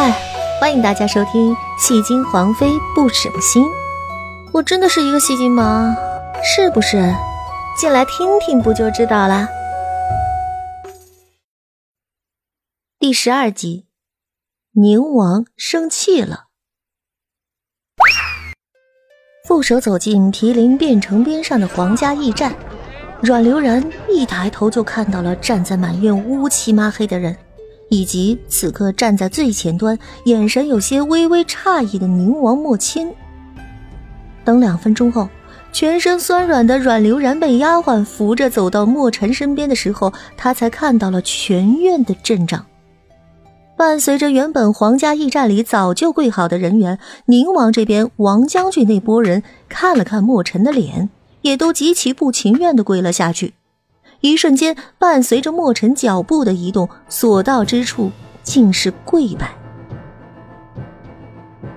嗨，欢迎大家收听《戏精皇妃不省心》。我真的是一个戏精吗？是不是？进来听听不就知道啦。第十二集，宁王生气了。副手走进毗邻汴城边上的皇家驿站，阮流然一抬头就看到了站在满院乌漆抹黑的人。以及此刻站在最前端、眼神有些微微诧异的宁王莫钦。等两分钟后，全身酸软的阮流然被丫鬟扶着走到莫尘身边的时候，他才看到了全院的阵仗。伴随着原本皇家驿站里早就跪好的人员，宁王这边王将军那波人看了看莫尘的脸，也都极其不情愿的跪了下去。一瞬间，伴随着墨尘脚步的移动，所到之处尽是跪拜。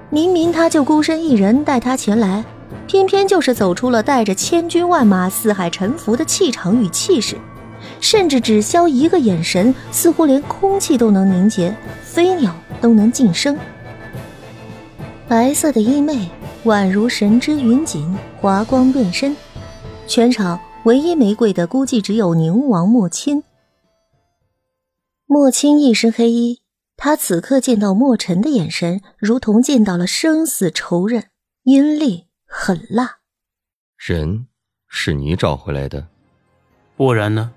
明明他就孤身一人带他前来，偏偏就是走出了带着千军万马四海沉浮的气场与气势，甚至只消一个眼神，似乎连空气都能凝结，飞鸟都能晋升。白色的衣袂宛如神之云锦，华光遍身，全场。唯一没跪的，估计只有宁王莫钦。莫钦一身黑衣，他此刻见到莫尘的眼神，如同见到了生死仇人，阴厉狠辣。人是你找回来的，不然呢？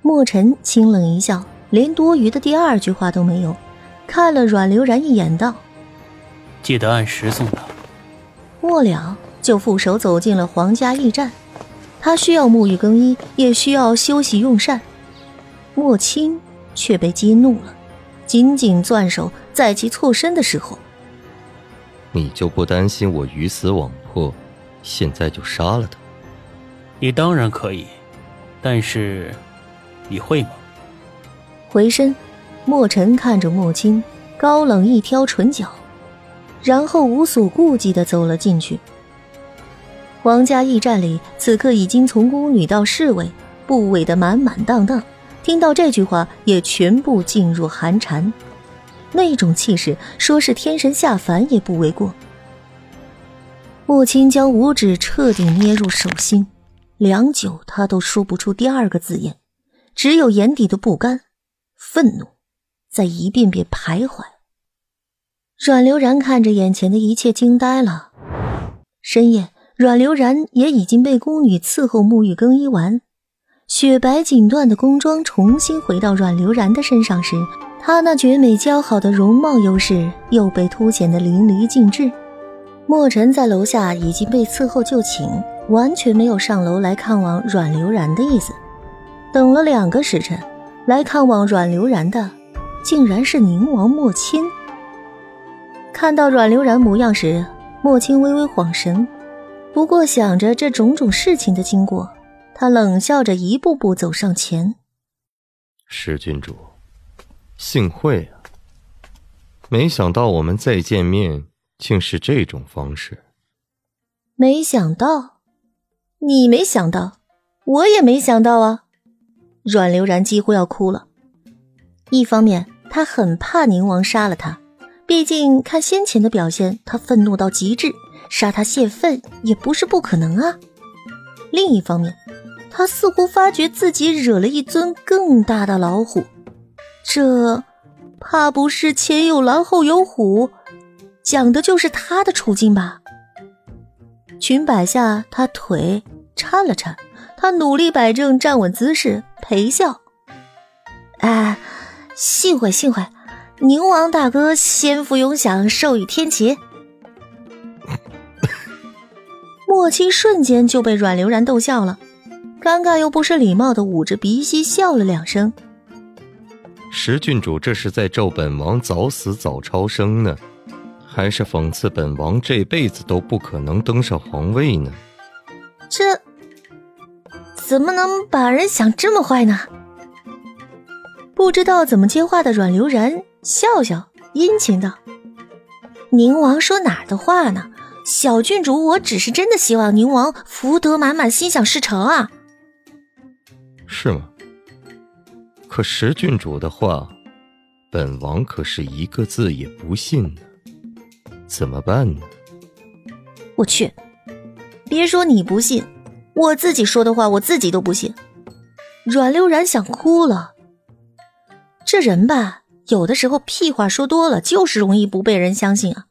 莫尘清冷一笑，连多余的第二句话都没有，看了阮流然一眼，道：“记得按时送他。”末了，就负手走进了皇家驿站。他需要沐浴更衣，也需要休息用膳。莫青却被激怒了，紧紧攥手，在其错身的时候，你就不担心我鱼死网破，现在就杀了他？你当然可以，但是你会吗？回身，莫尘看着莫青，高冷一挑唇角，然后无所顾忌的走了进去。皇家驿站里，此刻已经从宫女到侍卫，部位的满满当当。听到这句话，也全部噤若寒蝉。那种气势，说是天神下凡也不为过。穆青将五指彻底捏入手心，良久，他都说不出第二个字眼，只有眼底的不甘、愤怒，在一遍遍徘徊。阮流然看着眼前的一切，惊呆了。深夜。阮流然也已经被宫女伺候沐浴更衣完，雪白锦缎的宫装重新回到阮流然的身上时，她那绝美姣好的容貌优势又被凸显得淋漓尽致。墨尘在楼下已经被伺候就寝，完全没有上楼来看望阮流然的意思。等了两个时辰，来看望阮流然的，竟然是宁王莫钦。看到阮流然模样时，莫钦微微晃神。不过想着这种种事情的经过，他冷笑着一步步走上前。石郡主，幸会啊！没想到我们再见面竟是这种方式。没想到，你没想到，我也没想到啊！阮流然几乎要哭了。一方面，他很怕宁王杀了他，毕竟看先前的表现，他愤怒到极致。杀他泄愤也不是不可能啊。另一方面，他似乎发觉自己惹了一尊更大的老虎，这怕不是前有狼后有虎，讲的就是他的处境吧？裙摆下，他腿颤了颤，他努力摆正站稳姿势，陪笑：“哎，幸会幸会，宁王大哥先福永享，寿与天齐。”莫七瞬间就被阮流然逗笑了，尴尬又不失礼貌的捂着鼻息笑了两声。石郡主这是在咒本王早死早超生呢，还是讽刺本王这辈子都不可能登上皇位呢？这怎么能把人想这么坏呢？不知道怎么接话的阮流然笑笑，殷勤道：“宁王说哪儿的话呢？”小郡主，我只是真的希望宁王福德满满，心想事成啊！是吗？可石郡主的话，本王可是一个字也不信呢。怎么办呢？我去，别说你不信，我自己说的话我自己都不信。阮流然想哭了。这人吧，有的时候屁话说多了，就是容易不被人相信啊。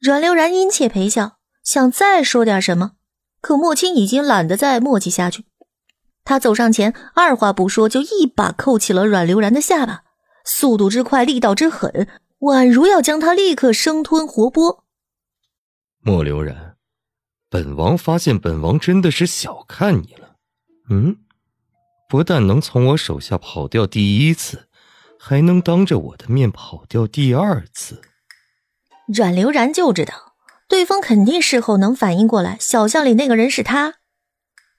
阮流然殷切陪笑，想再说点什么，可莫青已经懒得再磨叽下去。他走上前，二话不说就一把扣起了阮流然的下巴，速度之快，力道之狠。宛如要将他立刻生吞活剥。莫流然，本王发现本王真的是小看你了。嗯，不但能从我手下跑掉第一次，还能当着我的面跑掉第二次。阮流然就知道，对方肯定事后能反应过来，小巷里那个人是他。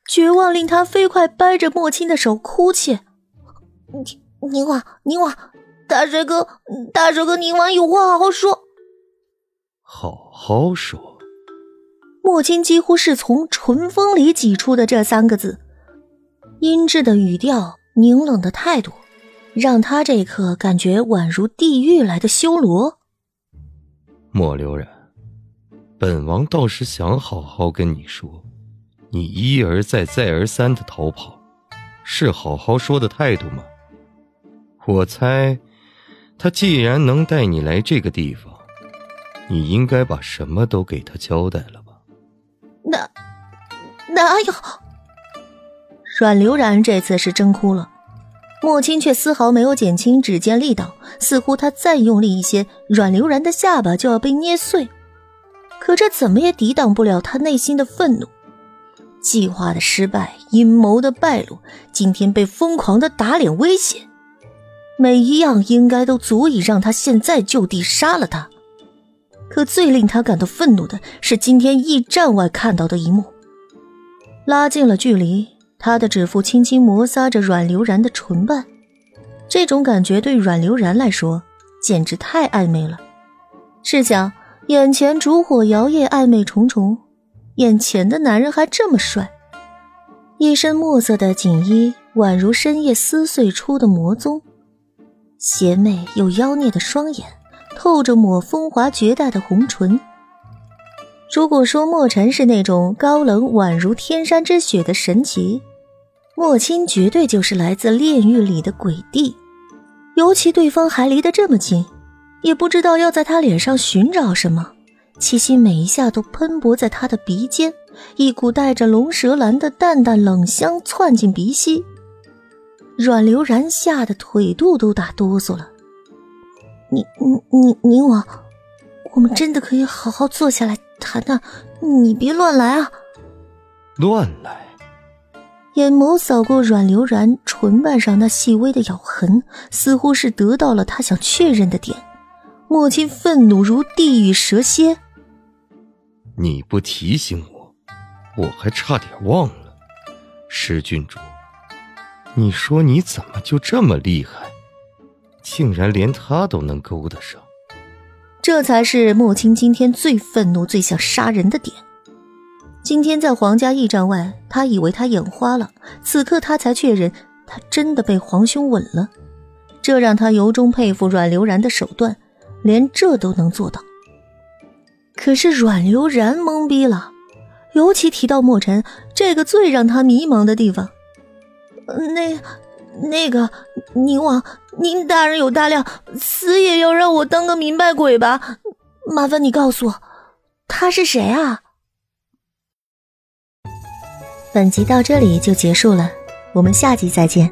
绝望令他飞快掰着莫青的手哭泣：“宁宁王，宁王。”大帅哥，大帅哥，宁王有话好好说。好好说。莫青几乎是从唇峰里挤出的这三个字，阴质的语调，凝冷的态度，让他这一刻感觉宛如地狱来的修罗。莫流然，本王倒是想好好跟你说，你一而再、再而三的逃跑，是好好说的态度吗？我猜。他既然能带你来这个地方，你应该把什么都给他交代了吧？哪哪有？阮流然这次是真哭了，莫青却丝毫没有减轻指尖力道，似乎他再用力一些，阮流然的下巴就要被捏碎。可这怎么也抵挡不了他内心的愤怒。计划的失败，阴谋的败露，今天被疯狂的打脸威胁。每一样应该都足以让他现在就地杀了他，可最令他感到愤怒的是今天驿站外看到的一幕。拉近了距离，他的指腹轻轻摩挲着阮流然的唇瓣，这种感觉对阮流然来说简直太暧昧了。试想，眼前烛火摇曳，暧昧重重，眼前的男人还这么帅，一身墨色的锦衣，宛如深夜撕碎出的魔宗。邪魅又妖孽的双眼，透着抹风华绝代的红唇。如果说莫尘是那种高冷宛如天山之雪的神奇，莫青绝对就是来自炼狱里的鬼帝。尤其对方还离得这么近，也不知道要在他脸上寻找什么，气息每一下都喷薄在他的鼻尖，一股带着龙舌兰的淡淡冷香窜进鼻息。阮流然吓得腿肚都打哆嗦了。你、你、你、你我，我们真的可以好好坐下来谈谈，你别乱来啊！乱来？眼眸扫过阮流然唇瓣上那细微的咬痕，似乎是得到了他想确认的点。莫青愤怒如地狱蛇蝎。你不提醒我，我还差点忘了，石郡主。你说你怎么就这么厉害，竟然连他都能勾得上？这才是莫青今天最愤怒、最想杀人的点。今天在皇家驿站外，他以为他眼花了，此刻他才确认，他真的被皇兄吻了。这让他由衷佩服阮流然的手段，连这都能做到。可是阮流然懵逼了，尤其提到莫尘，这个最让他迷茫的地方。那，那个宁王，您大人有大量，死也要让我当个明白鬼吧？麻烦你告诉我，他是谁啊？本集到这里就结束了，我们下集再见。